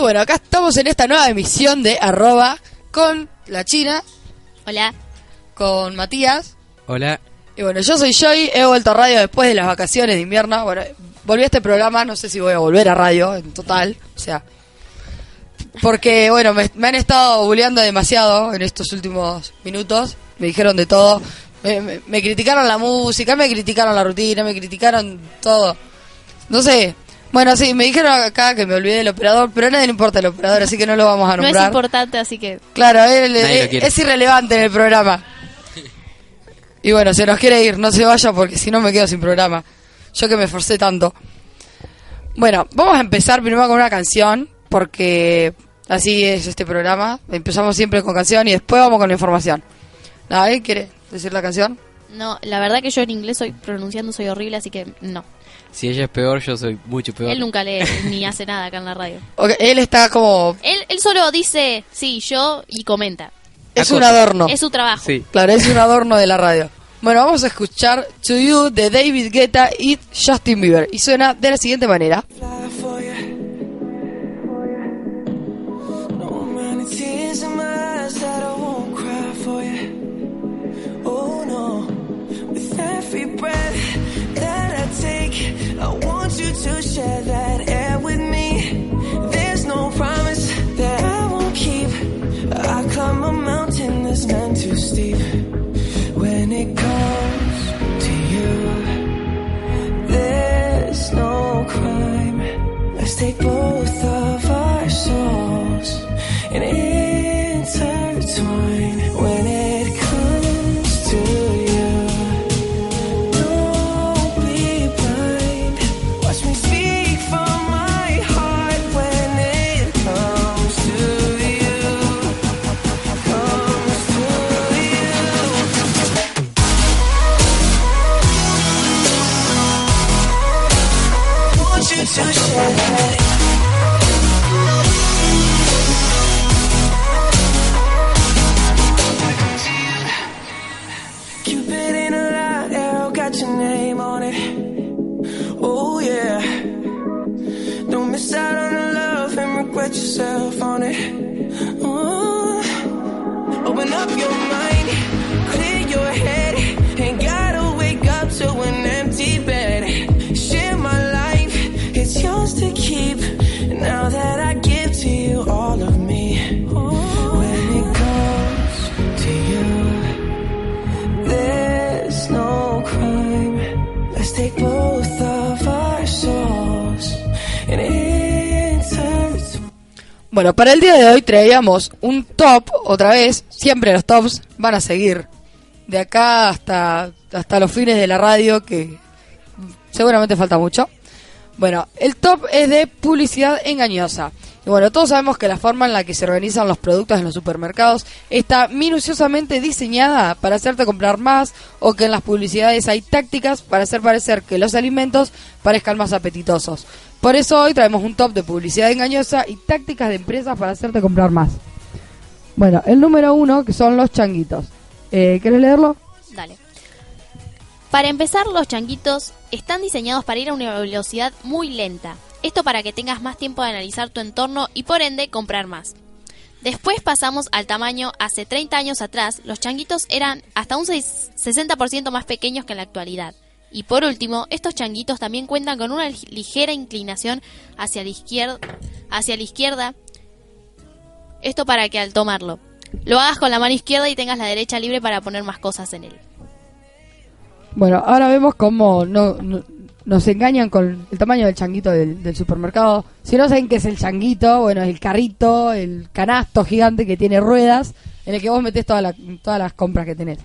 Bueno, acá estamos en esta nueva emisión de arroba con la China, Hola. con Matías. Hola. Y bueno, yo soy Joy, he vuelto a radio después de las vacaciones de invierno. Bueno, volví a este programa, no sé si voy a volver a radio en total. O sea, porque bueno, me, me han estado bulleando demasiado en estos últimos minutos. Me dijeron de todo. Me, me- me criticaron la música, me criticaron la rutina, me criticaron todo. No sé. Bueno, sí, me dijeron acá que me olvidé del operador, pero a nadie le importa el operador, así que no lo vamos a No es nombrar. importante, así que Claro, él, eh, es irrelevante en el programa. Y bueno, se nos quiere ir, no se vaya porque si no me quedo sin programa. Yo que me esforcé tanto. Bueno, vamos a empezar primero con una canción, porque así es este programa. Empezamos siempre con canción y después vamos con la información. ¿Nadie quiere decir la canción? no, la verdad que yo en inglés soy pronunciando soy horrible, así que no. Si ella es peor, yo soy mucho peor. Él nunca lee ni hace nada acá en la radio. Ok, él está como... Él, él solo dice sí, yo y comenta. Es un adorno. Es su trabajo. Sí. Claro, es un adorno de la radio. Bueno, vamos a escuchar To You de David Guetta y Justin Bieber. Y suena de la siguiente manera. When on it. Oh yeah. Don't miss out on the love and regret yourself on it. Oh. Open up your mind, Bueno, para el día de hoy traíamos un top, otra vez, siempre los tops van a seguir de acá hasta, hasta los fines de la radio, que seguramente falta mucho. Bueno, el top es de publicidad engañosa. Y bueno, todos sabemos que la forma en la que se organizan los productos en los supermercados está minuciosamente diseñada para hacerte comprar más o que en las publicidades hay tácticas para hacer parecer que los alimentos parezcan más apetitosos. Por eso hoy traemos un top de publicidad engañosa y tácticas de empresas para hacerte comprar más. Bueno, el número uno que son los changuitos. Eh, ¿Quieres leerlo? Dale. Para empezar, los changuitos están diseñados para ir a una velocidad muy lenta. Esto para que tengas más tiempo de analizar tu entorno y por ende comprar más. Después pasamos al tamaño. Hace 30 años atrás, los changuitos eran hasta un 6 60% más pequeños que en la actualidad. Y por último, estos changuitos también cuentan con una lig- ligera inclinación hacia la izquierda, hacia la izquierda. Esto para que al tomarlo lo hagas con la mano izquierda y tengas la derecha libre para poner más cosas en él. Bueno, ahora vemos cómo no, no- nos engañan con el tamaño del changuito del, supermercado. Si no saben qué es el changuito, bueno, es el carrito, el canasto gigante que tiene ruedas en el que vos metés toda todas las compras que tenés.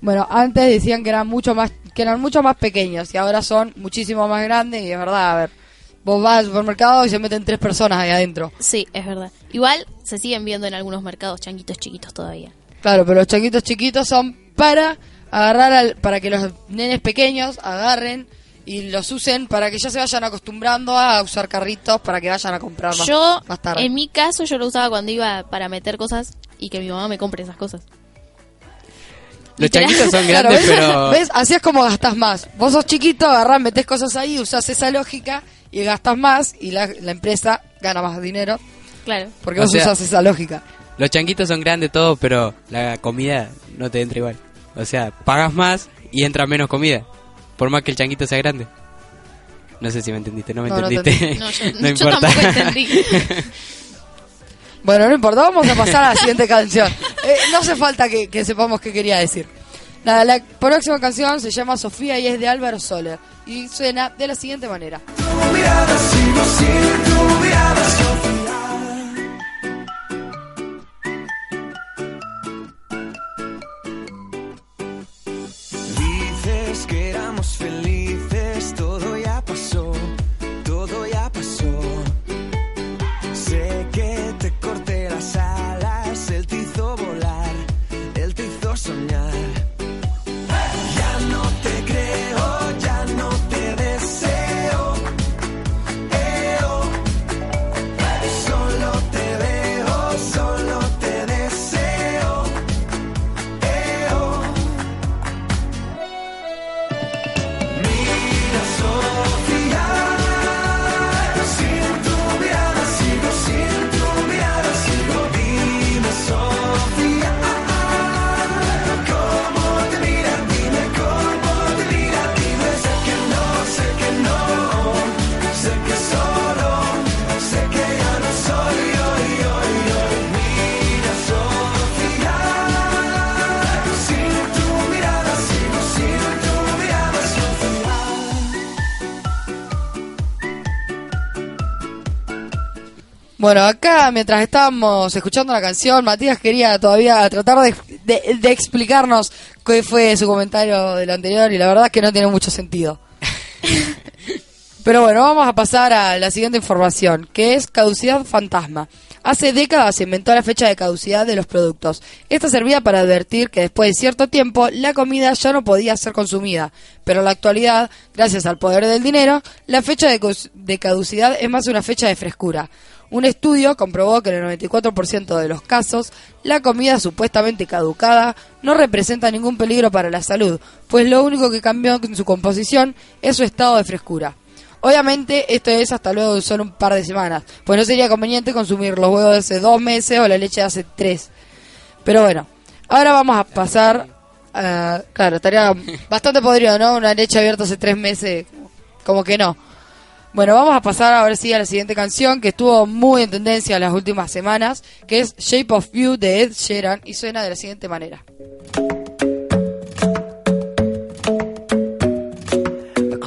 Bueno, antes decían que eran mucho más que eran mucho más pequeños y ahora son muchísimo más grandes y es verdad, a ver, vos vas al supermercado y se meten tres personas ahí adentro. Sí, es verdad. Igual se siguen viendo en algunos mercados changuitos chiquitos todavía. Claro, pero los changuitos chiquitos son para agarrar al, para que los nenes pequeños agarren y los usen para que ya se vayan acostumbrando a usar carritos para que vayan a comprar más, Yo, más tarde. en mi caso, yo lo usaba cuando iba para meter cosas y que mi mamá me compre esas cosas. Los changuitos son Claro, grandes, ¿ves? pero... ¿Ves? Así es como gastas más. Vos sos chiquito, agarrás, metés cosas ahí, usás esa lógica y gastas más y la, la empresa gana más dinero Claro. porque O vos sea- usás esa lógica. Los changuitos son grandes todo, pero la comida no te entra igual. O sea, pagas más y entra menos comida. Por más que el changuito sea grande. No sé si me entendiste, no me No, no te entendiste. No, yo, no yo importa. tampoco entendí. Bueno, no importa, vamos a pasar a la siguiente canción. Eh, no hace falta que, sepamos qué quería decir. Nada, la próxima canción se llama Sofía y es de Álvaro Soler. Y suena de la siguiente manera. Tu mirada, sigo tu mirada, Sofía. Dices que éramos felices, Bueno, acá mientras estábamos escuchando la canción, Matías quería todavía tratar de, de- de explicarnos qué fue su comentario del anterior y la verdad es que no tiene mucho sentido. Pero bueno, vamos a pasar a la siguiente información, que es caducidad fantasma. Hace décadas se inventó la fecha de caducidad de los productos. Esta servía para advertir que después de cierto tiempo la comida ya no podía ser consumida. Pero en la actualidad, gracias al poder del dinero, la fecha de, caducidad es más una fecha de frescura. Un estudio comprobó que en el 94% de los casos, la comida supuestamente caducada no representa ningún peligro para la salud, pues lo único que cambió en su composición es su estado de frescura. Obviamente esto es hasta luego de solo un par de semanas, pues no sería conveniente consumir los huevos de hace dos meses o la leche de hace tres. Pero bueno, ahora vamos a pasar, a- claro, estaría bastante podrido, ¿no? Una leche abierta hace tres meses, como que no. Bueno, vamos a pasar ahora sí a la siguiente canción que estuvo muy en tendencia las últimas semanas, que es Shape of You de Ed Sheeran y suena de la siguiente manera.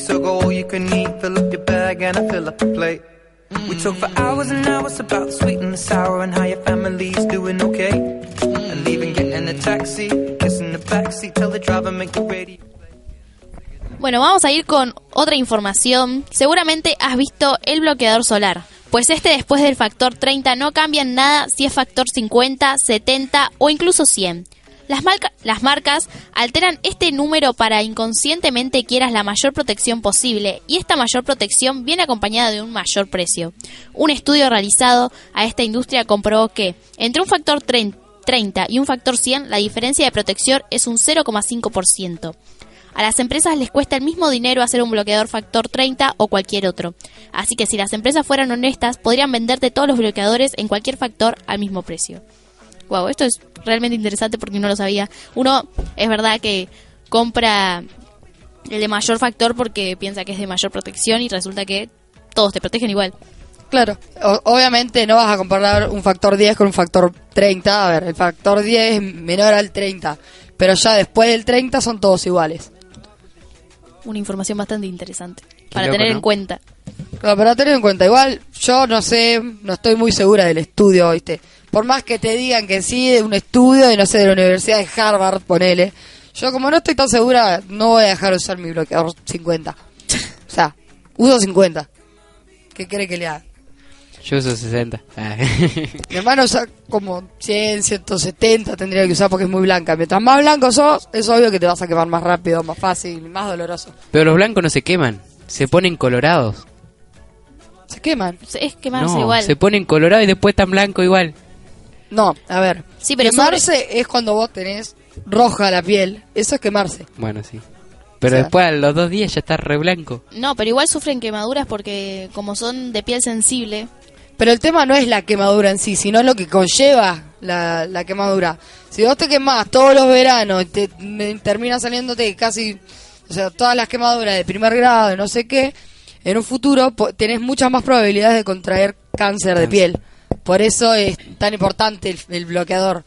are thrifty, so go all you can eat. Fill up your bag and I fill up the plate. We talk for hours and hours about the sweet and the sour and how your family's doing okay. And even getting a taxi, kissing the backseat, tell the driver make the radio. Bueno, vamos a ir con otra información. Seguramente has visto el bloqueador solar. Pues este después del factor 30 no cambia en nada si es factor 50, 70 o incluso 100. Las, marca- las marcas alteran este número para inconscientemente quieras la mayor protección posible y esta mayor protección viene acompañada de un mayor precio. Un estudio realizado a esta industria comprobó que entre un factor 30 30 y un factor 100 la diferencia de protección es un 0,5%. A las empresas les cuesta el mismo dinero hacer un bloqueador factor 30 o cualquier otro. Así que si las empresas fueran honestas, podrían venderte todos los bloqueadores en cualquier factor al mismo precio. Wow, esto es realmente interesante porque no lo sabía. Uno, es verdad que compra el de mayor factor porque piensa que es de mayor protección y resulta que todos te protegen igual. Claro, O- obviamente no vas a comparar un factor 10 con un factor 30. A ver, el factor 10 es menor al 30, pero ya después del 30 son todos iguales. Una información bastante interesante para loco, tener en cuenta. Claro, pero tener en cuenta, igual yo no sé, no estoy muy segura del estudio, ¿viste? Por más que te digan que sí, de un estudio de, no sé, de la Universidad de Harvard, ponele. Yo como no estoy tan segura, no voy a dejar de usar mi bloqueador 50. O sea, uso 50. ¿Qué quiere que le haga? Yo uso 60. Ah. Mi hermano usa como 100, 170 tendría que usar porque es muy blanca. Mientras más blanco sos, es obvio que te vas a quemar más rápido, más fácil, más doloroso. Pero los blancos no se queman, se ponen colorados. Se queman. Es quemarse No, igual. se ponen colorados y después están blanco igual. No, a ver. Sí, pero quemarse es cuando vos tenés roja la piel. Eso es quemarse. Bueno, sí. Pero O sea- después a los dos días ya está re blanco. No, pero igual sufren quemaduras porque como son de piel sensible, Pero el tema no es la quemadura en sí, sino lo que conlleva la, la quemadura. Si vos te quemás todos los veranos, y te me- termina saliéndote casi, o sea, todas las quemaduras de primer grado, no sé qué, en un futuro po- tenés muchas más probabilidades de contraer cáncer de piel. Por eso es tan importante el, el bloqueador.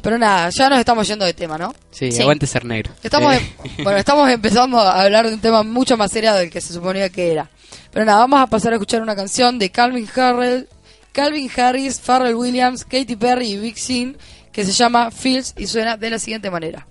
Pero nada, ya nos estamos yendo de tema, ¿no? Sí, Sí. aguante ser negro. Estamos, Eh, em- bueno, estamos empezando a hablar de un tema mucho más serio del que se suponía que era. Pero nada, vamos a pasar a escuchar una canción de Calvin Harrell, Calvin Harris, Pharrell Williams, Katy Perry y Big Sean que se llama Feels y suena de la siguiente manera.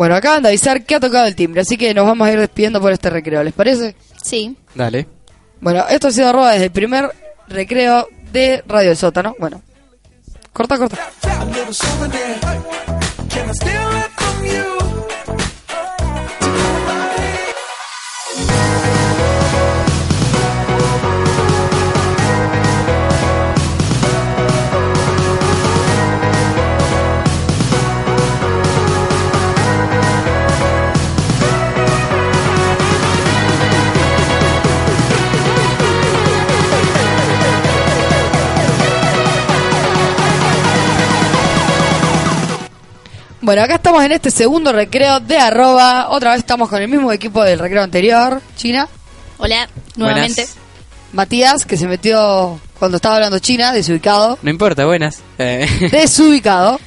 Bueno, acaban de avisar que ha tocado el timbre, así que nos vamos a ir despidiendo por este recreo, ¿les parece? Sí. Dale. Bueno, esto ha sido arroba desde el primer recreo de Radio El Sótano. Bueno, corta, corta. Bueno, acá estamos en este segundo recreo de arroba. Otra vez estamos con el mismo equipo del recreo anterior. China, Hola, nuevamente. Buenas. Matías, que se metió cuando estaba hablando China, desubicado. No importa, buenas. Eh, desubicado.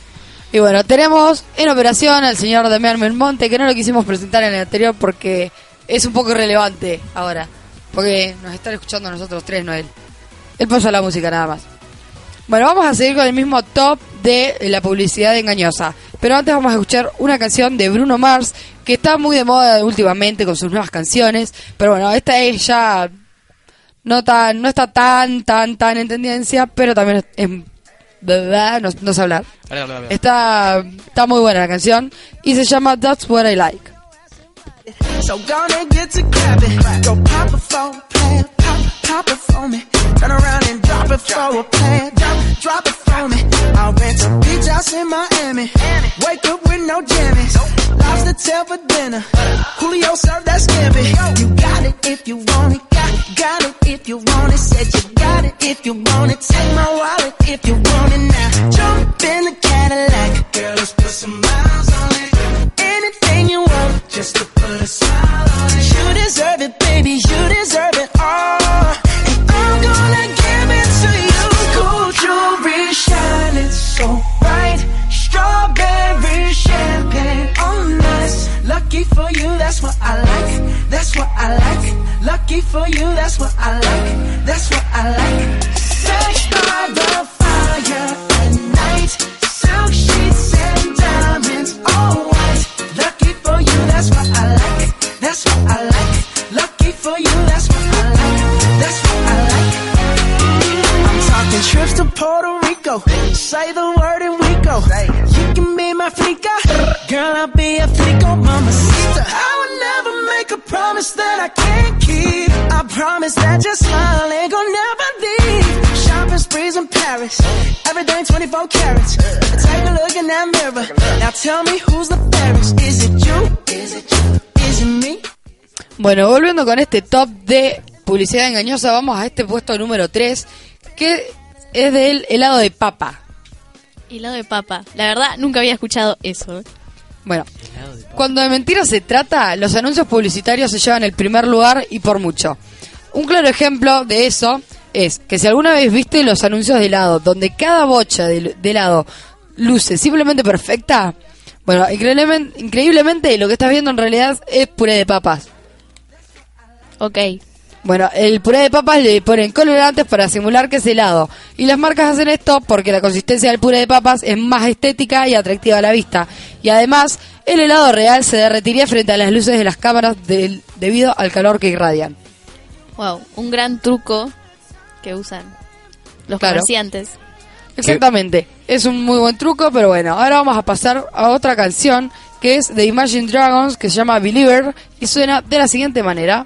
Y bueno, tenemos en operación al señor Damián Belmonte, que no lo quisimos presentar en el anterior porque es un poco irrelevante ahora. Porque nos están escuchando nosotros tres, no él. Él puso la música nada más. Bueno, vamos a seguir con el mismo top de la publicidad engañosa. Pero antes vamos a escuchar una canción de Bruno Mars, que está muy de moda últimamente con sus nuevas canciones. Pero bueno, esta es ya no tan no está tan tan tan en tendencia pero también es, no, no sé hablar está está muy buena la canción y se llama That's What I Like So gonna get to clapping. Go pop a plan, pop, it for me. Turn around and drop it for a plan, drop, drop it for me. I'll rent a beach house in Miami. Wake up with no jammies. Lobster tail for dinner. Julio served that scampi. You got it if you want it. Got, got it if you want it. Said you got it if you want it. Take my wallet if you want it now. Jump in the Cadillac. Girl, promise that I can't keep. I promise that your smile ain't gonna never leave. Shopping sprees in Paris. Everything 24 carats. Take a look in that mirror. Now tell me who's the fairest. Is it you? Is it you? Is it me? bueno volviendo con este top de publicidad engañosa vamos a este puesto número 3 que es del helado de papa Helado de papa. La verdad, nunca había escuchado eso. Bueno cuando de mentiras se trata los anuncios publicitarios se llevan el primer lugar y por mucho un claro ejemplo de eso es que si alguna vez viste los anuncios de helado donde cada bocha de, de helado luce simplemente perfecta bueno increíblemente, increíblemente lo que estás viendo en realidad es puré de papas Ok. Bueno, el puré de papas le ponen colorantes para simular que es helado. Y las marcas hacen esto porque la consistencia del puré de papas es más estética y atractiva a la vista. Y además, el helado real se derretiría frente a las luces de las cámaras debido al calor que irradian. Wow. Un gran truco que usan los Claro. comerciantes. Exactamente. Es un muy buen truco, pero bueno, ahora vamos a pasar a otra canción que es de Imagine Dragons, que se llama Believer, y suena de la siguiente manera.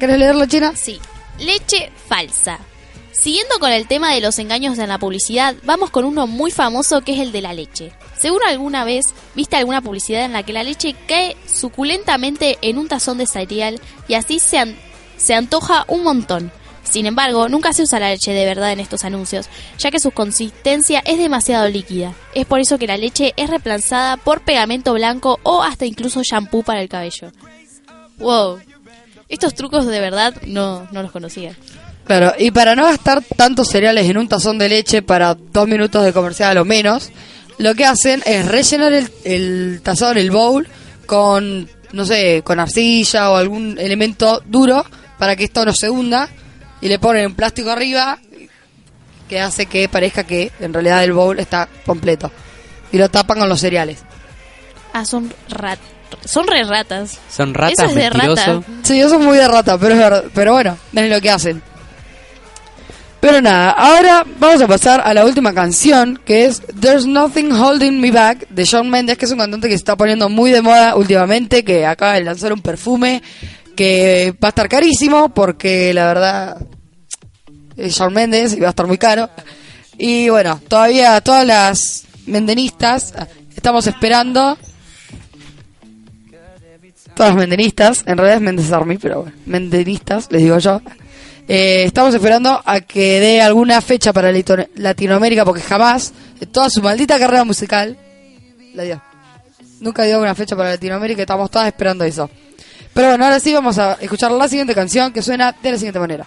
¿Querés leerla, China? Sí. Leche falsa. Siguiendo con el tema de los engaños en la publicidad, vamos con uno muy famoso que es el de la leche. Seguro alguna vez viste alguna publicidad en la que la leche cae suculentamente en un tazón de cereal y así se, se antoja un montón. Sin embargo, nunca se usa la leche de verdad en estos anuncios, ya que su consistencia es demasiado líquida. Es por eso que la leche es reemplazada por pegamento blanco o hasta incluso shampoo para el cabello. Wow. Estos trucos de verdad no, no los conocía. Claro, y para no gastar tantos cereales en un tazón de leche para dos minutos de comercial o menos, lo que hacen es rellenar el, el tazón, el bowl, con, no sé, con arcilla o algún elemento duro para que esto no se hunda y le ponen un plástico arriba que hace que parezca que en realidad el bowl está completo y lo tapan con los cereales. Ah, son rat son re ratas. Son ratas, Eso es de mentiroso. rata. Sí, yo soy muy de rata, pero es verdad, pero bueno, es lo que hacen. Pero nada, ahora vamos a pasar a la última canción, que es There's Nothing Holding Me Back, de Shawn Mendes, que es un cantante que se está poniendo muy de moda últimamente, que acaba de lanzar un perfume que va a estar carísimo, porque la verdad es Shawn Mendes y va a estar muy caro. Y bueno, todavía todas las mendenistas estamos esperando todas mendenistas, en realidad es Mendes Army, pero bueno, mendenistas, les digo yo. Eh, estamos esperando a que dé alguna fecha para Latinoamérica, porque jamás, en toda su maldita carrera musical, la dio. Nunca dio una fecha para Latinoamérica, estamos todas esperando eso. Pero bueno, ahora sí vamos a escuchar la siguiente canción que suena de la siguiente manera.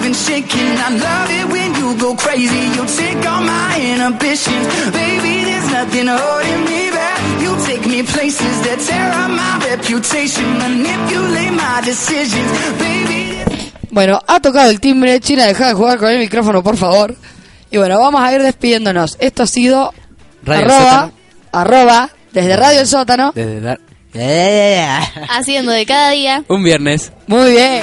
I've been shaking. I love it when you go crazy. You take all my inhibitions, baby. There's nothing holding me back. You take me places that tear up my reputation, manipulate my decisions, baby. Bueno, ha tocado el timbre. China, deja de jugar con el micrófono, por favor. Y bueno, vamos a ir despidiéndonos. Esto ha sido Radio arroba, arroba, desde Radio El Sótano. Desde dar- Haciendo de cada día. Un viernes. Muy bien.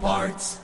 Parts.